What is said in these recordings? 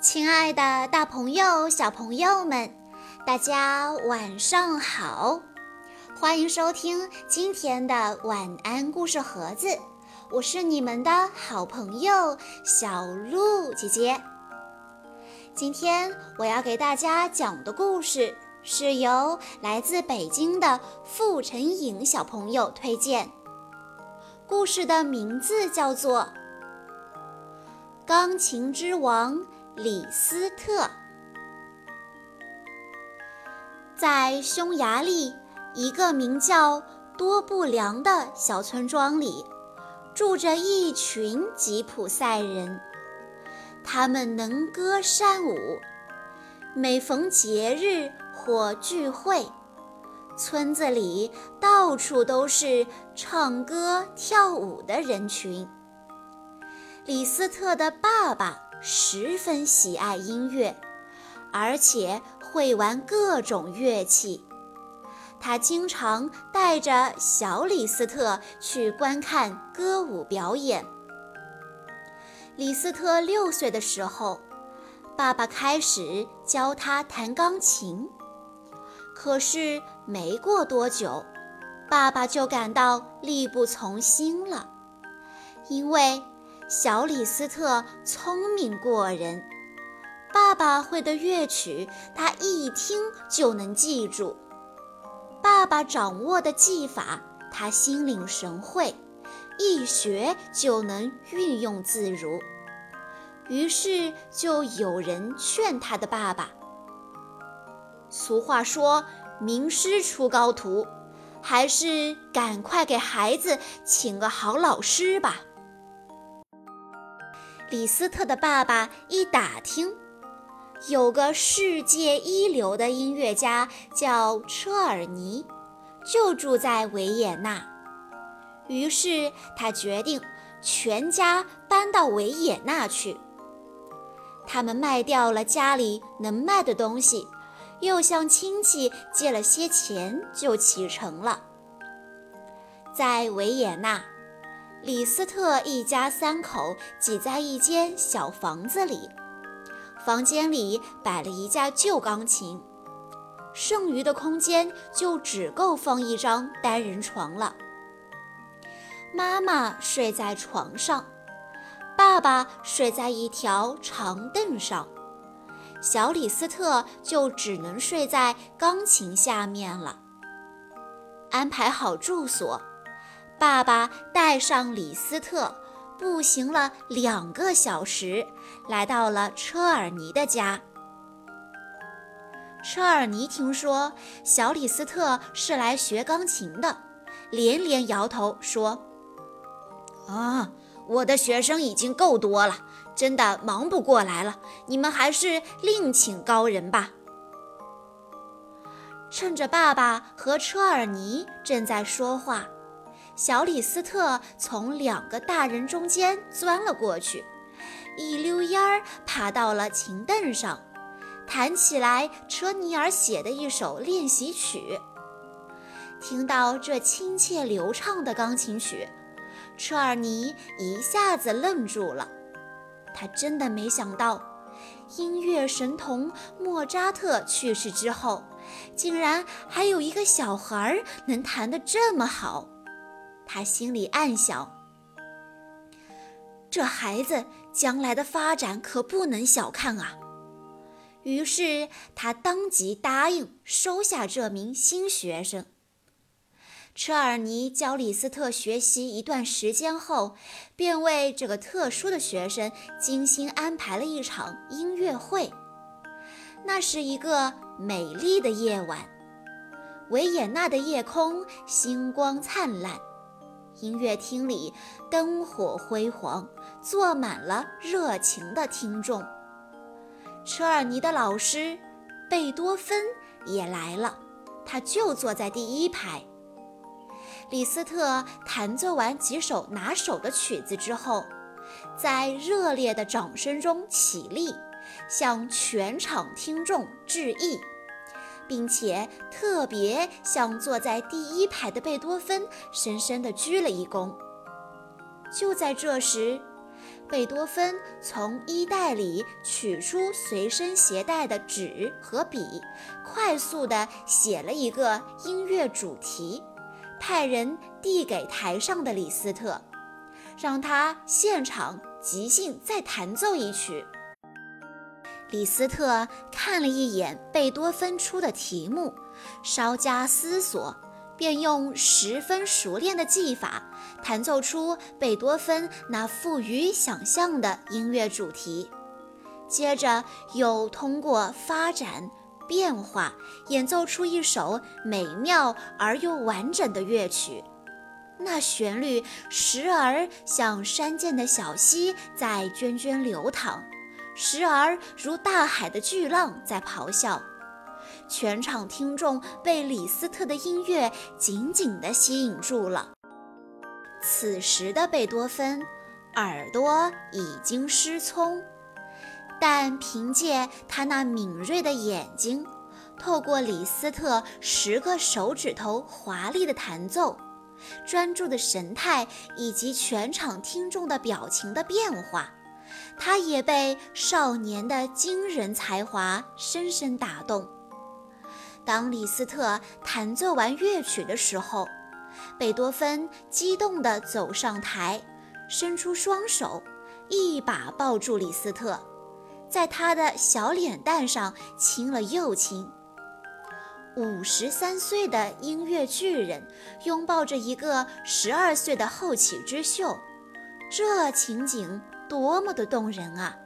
亲爱的，大朋友、小朋友们，大家晚上好！欢迎收听今天的晚安故事盒子，我是你们的好朋友小鹿姐姐。今天我要给大家讲的故事是由来自北京的傅晨颖小朋友推荐，故事的名字叫做《钢琴之王》。李斯特在匈牙利一个名叫多布良的小村庄里，住着一群吉普赛人。他们能歌善舞，每逢节日或聚会，村子里到处都是唱歌跳舞的人群。李斯特的爸爸。十分喜爱音乐，而且会玩各种乐器。他经常带着小李斯特去观看歌舞表演。李斯特六岁的时候，爸爸开始教他弹钢琴。可是没过多久，爸爸就感到力不从心了，因为。小李斯特聪明过人，爸爸会的乐曲，他一听就能记住；爸爸掌握的技法，他心领神会，一学就能运用自如。于是就有人劝他的爸爸：“俗话说，名师出高徒，还是赶快给孩子请个好老师吧。”李斯特的爸爸一打听，有个世界一流的音乐家叫车尔尼，就住在维也纳。于是他决定全家搬到维也纳去。他们卖掉了家里能卖的东西，又向亲戚借了些钱，就启程了。在维也纳。李斯特一家三口挤在一间小房子里，房间里摆了一架旧钢琴，剩余的空间就只够放一张单人床了。妈妈睡在床上，爸爸睡在一条长凳上，小李斯特就只能睡在钢琴下面了。安排好住所。爸爸带上李斯特，步行了两个小时，来到了车尔尼的家。车尔尼听说小李斯特是来学钢琴的，连连摇头说：“啊，我的学生已经够多了，真的忙不过来了。你们还是另请高人吧。”趁着爸爸和车尔尼正在说话。小李斯特从两个大人中间钻了过去，一溜烟儿爬到了琴凳上，弹起来车尼尔写的一首练习曲。听到这亲切流畅的钢琴曲，车尔尼一下子愣住了。他真的没想到，音乐神童莫扎特去世之后，竟然还有一个小孩能弹得这么好。他心里暗想：“这孩子将来的发展可不能小看啊！”于是他当即答应收下这名新学生。车尔尼教李斯特学习一段时间后，便为这个特殊的学生精心安排了一场音乐会。那是一个美丽的夜晚，维也纳的夜空星光灿烂。音乐厅里灯火辉煌，坐满了热情的听众。车尔尼的老师贝多芬也来了，他就坐在第一排。李斯特弹奏完几首拿手的曲子之后，在热烈的掌声中起立，向全场听众致意。并且特别向坐在第一排的贝多芬深深地鞠了一躬。就在这时，贝多芬从衣袋里取出随身携带的纸和笔，快速地写了一个音乐主题，派人递给台上的李斯特，让他现场即兴再弹奏一曲。李斯特看了一眼贝多芬出的题目，稍加思索，便用十分熟练的技法弹奏出贝多芬那富于想象的音乐主题。接着又通过发展变化，演奏出一首美妙而又完整的乐曲。那旋律时而像山涧的小溪在涓涓流淌。时而如大海的巨浪在咆哮，全场听众被李斯特的音乐紧紧地吸引住了。此时的贝多芬耳朵已经失聪，但凭借他那敏锐的眼睛，透过李斯特十个手指头华丽的弹奏、专注的神态以及全场听众的表情的变化。他也被少年的惊人才华深深打动。当李斯特弹奏完乐曲的时候，贝多芬激动地走上台，伸出双手，一把抱住李斯特，在他的小脸蛋上亲了又亲。五十三岁的音乐巨人拥抱着一个十二岁的后起之秀，这情景。多么的动人啊！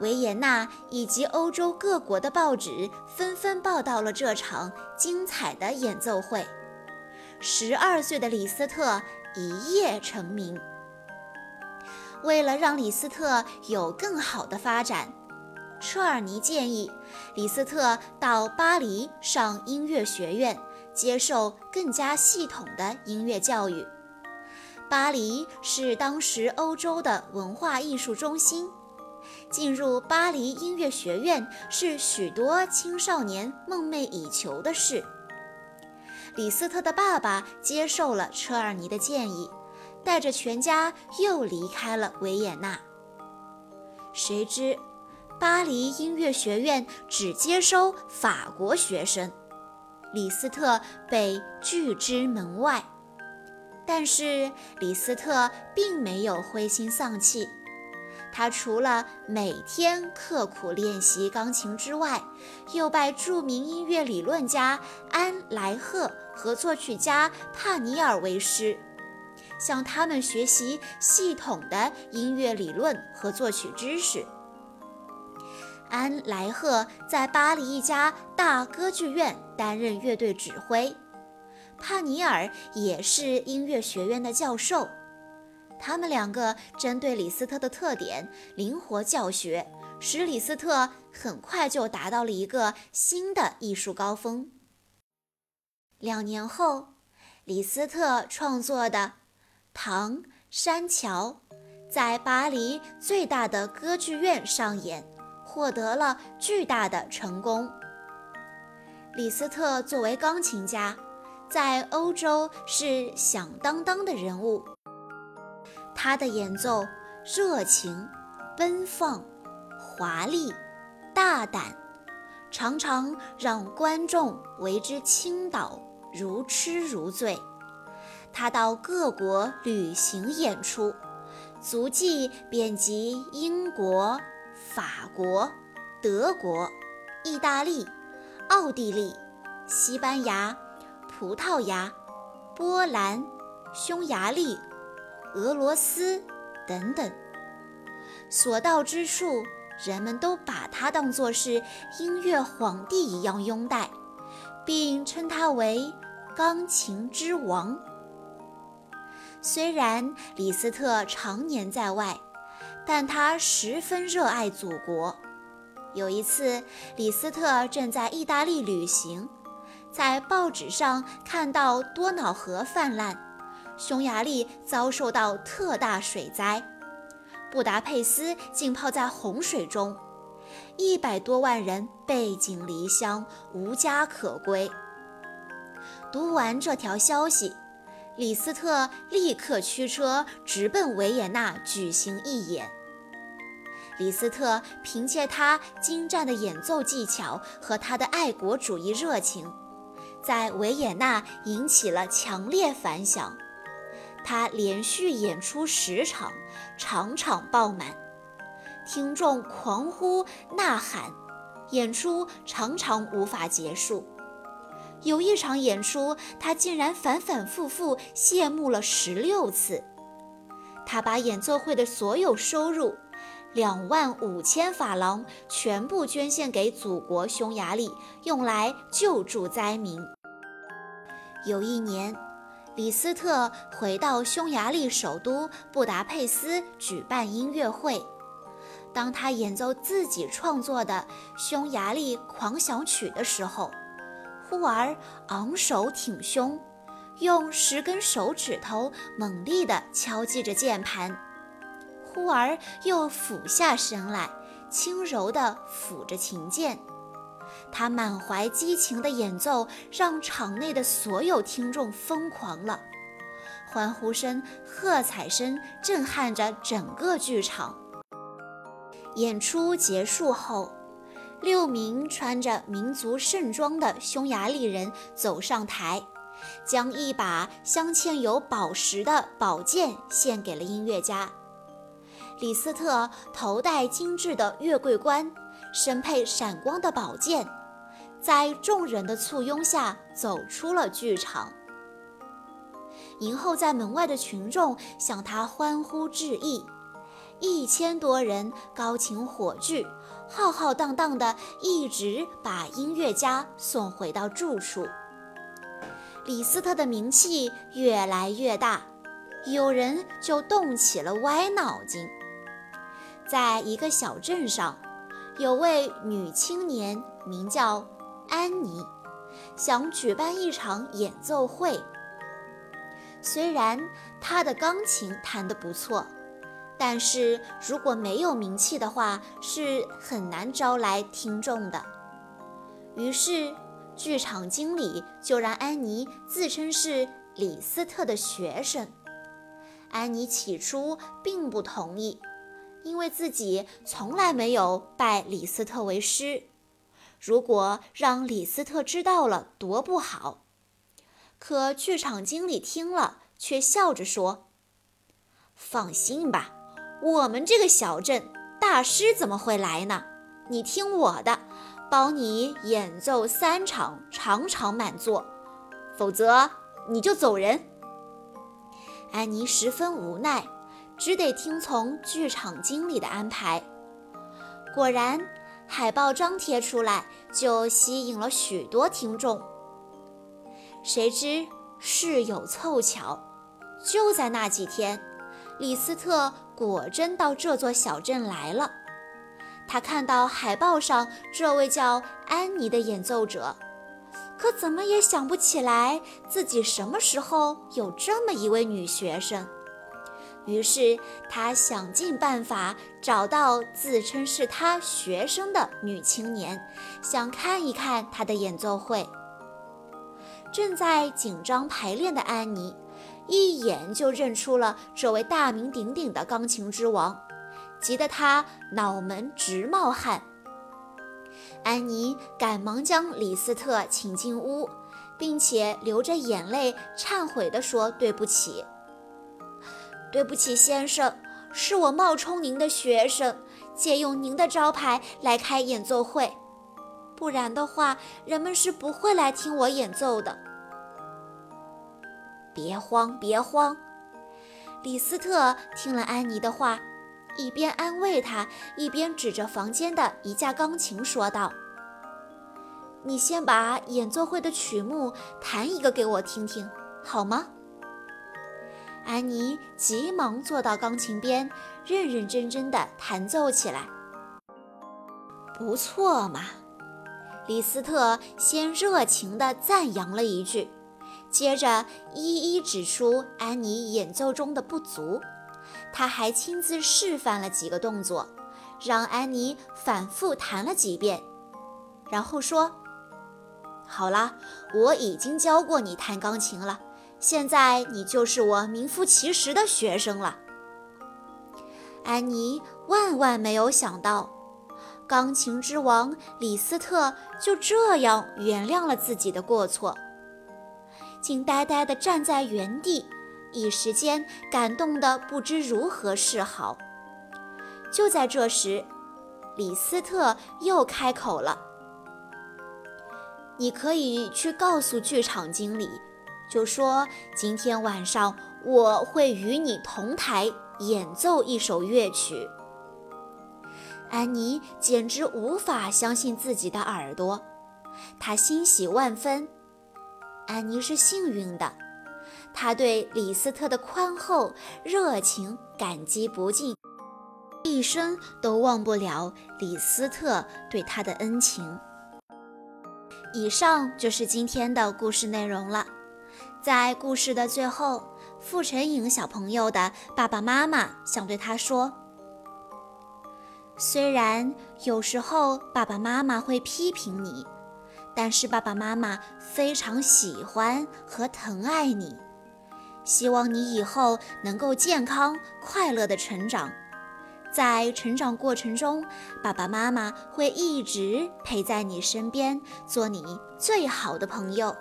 维也纳以及欧洲各国的报纸纷纷报道了这场精彩的演奏会。十二岁的李斯特一夜成名。为了让李斯特有更好的发展，车尔尼建议李斯特到巴黎上音乐学院，接受更加系统的音乐教育。巴黎是当时欧洲的文化艺术中心，进入巴黎音乐学院是许多青少年梦寐以求的事。李斯特的爸爸接受了车尔尼的建议，带着全家又离开了维也纳。谁知，巴黎音乐学院只接收法国学生，李斯特被拒之门外。但是李斯特并没有灰心丧气，他除了每天刻苦练习钢琴之外，又拜著名音乐理论家安莱赫和作曲家帕尼尔为师，向他们学习系统的音乐理论和作曲知识。安莱赫在巴黎一家大歌剧院担任乐队指挥。帕尼尔也是音乐学院的教授，他们两个针对李斯特的特点灵活教学，使李斯特很快就达到了一个新的艺术高峰。两年后，李斯特创作的《唐山桥》在巴黎最大的歌剧院上演，获得了巨大的成功。李斯特作为钢琴家。在欧洲是响当当的人物，他的演奏热情、奔放、华丽、大胆，常常让观众为之倾倒、如痴如醉。他到各国旅行演出，足迹遍及英国、法国、德国、意大利、奥地利、西班牙。葡萄牙、波兰、匈牙利、俄罗斯等等，所到之处，人们都把他当作是音乐皇帝一样拥戴，并称他为“钢琴之王”。虽然李斯特常年在外，但他十分热爱祖国。有一次，李斯特正在意大利旅行。在报纸上看到多瑙河泛滥，匈牙利遭受到特大水灾，布达佩斯浸泡在洪水中，一百多万人背井离乡，无家可归。读完这条消息，李斯特立刻驱车直奔维也纳举行义演。李斯特凭借他精湛的演奏技巧和他的爱国主义热情，在维也纳引起了强烈反响。他连续演出十场，场场爆满，听众狂呼呐喊，演出常常无法结束。有一场演出，他竟然反反复复谢幕了十六次。他把演奏会的所有收入，两万五千法郎，全部捐献给祖国匈牙利，用来救助灾民。有一年，李斯特回到匈牙利首都布达佩斯举办音乐会。当他演奏自己创作的《匈牙利狂想曲》的时候，忽而昂首挺胸，用十根手指头猛力地敲击着键盘；忽而又俯下身来，轻柔地抚着琴键。他满怀激情的演奏，让场内的所有听众疯狂了，欢呼声、喝彩声震撼着整个剧场。演出结束后。六名穿着民族盛装的匈牙利人走上台，将一把镶嵌有宝石的宝剑献给了音乐家。李斯特头戴精致的月桂冠，身佩闪光的宝剑，在众人的簇拥下走出了剧场。迎候在门外的群众向他欢呼致意。一千多人高擎火炬，浩浩荡荡的，一直把音乐家送回到住处。李斯特的名气越来越大，有人就动起了歪脑筋。在一个小镇上，有位女青年名叫安妮，想举办一场演奏会。虽然她的钢琴弹得不错。但是如果没有名气的话，是很难招来听众的。于是，剧场经理就让安妮自称是李斯特的学生。安妮起初并不同意，因为自己从来没有拜李斯特为师。如果让李斯特知道了，多不好。可剧场经理听了，却笑着说：“放心吧。”我们这个小镇大师怎么会来呢？你听我的，包你演奏三场，场场满座，否则你就走人。安妮十分无奈，只得听从剧场经理的安排。果然，海报张贴出来就吸引了许多听众。谁知事有凑巧，就在那几天。李斯特果真到这座小镇来了。他看到海报上这位叫安妮的演奏者，可怎么也想不起来自己什么时候有这么一位女学生。于是他想尽办法找到自称是他学生的女青年，想看一看她的演奏会。正在紧张排练的安妮。一眼就认出了这位大名鼎鼎的钢琴之王，急得他脑门直冒汗。安妮赶忙将李斯特请进屋，并且流着眼泪忏悔地说：“对不起，对不起，先生，是我冒充您的学生，借用您的招牌来开演奏会，不然的话，人们是不会来听我演奏的。”别慌，别慌。李斯特听了安妮的话，一边安慰她，一边指着房间的一架钢琴说道：“你先把演奏会的曲目弹一个给我听听，好吗？”安妮急忙坐到钢琴边，认认真真地弹奏起来。不错嘛，李斯特先热情地赞扬了一句。接着一一指出安妮演奏中的不足，他还亲自示范了几个动作，让安妮反复弹了几遍，然后说：“好了，我已经教过你弹钢琴了，现在你就是我名副其实的学生了。安妮万万没有想到，钢琴之王李斯特就这样原谅了自己的过错，竟呆呆地站在原地，一时间感动得不知如何是好。就在这时，李斯特又开口了：“你可以去告诉剧场经理。”就说今天晚上我会与你同台演奏一首乐曲。安妮简直无法相信自己的耳朵，她欣喜万分。安妮是幸运的，她对李斯特的宽厚、热情感激不尽，一生都忘不了李斯特对她的恩情。以上就是今天的故事内容了。在故事的最后，傅晨颖小朋友的爸爸妈妈想对他说：“虽然有时候爸爸妈妈会批评你，但是爸爸妈妈非常喜欢和疼爱你，希望你以后能够健康快乐的成长。在成长过程中，爸爸妈妈会一直陪在你身边，做你最好的朋友。”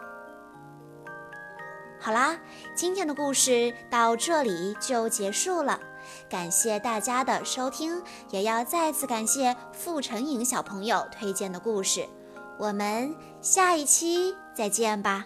好啦，今天的故事到这里就结束了，感谢大家的收听，也要再次感谢傅成颖小朋友推荐的故事，我们下一期再见吧。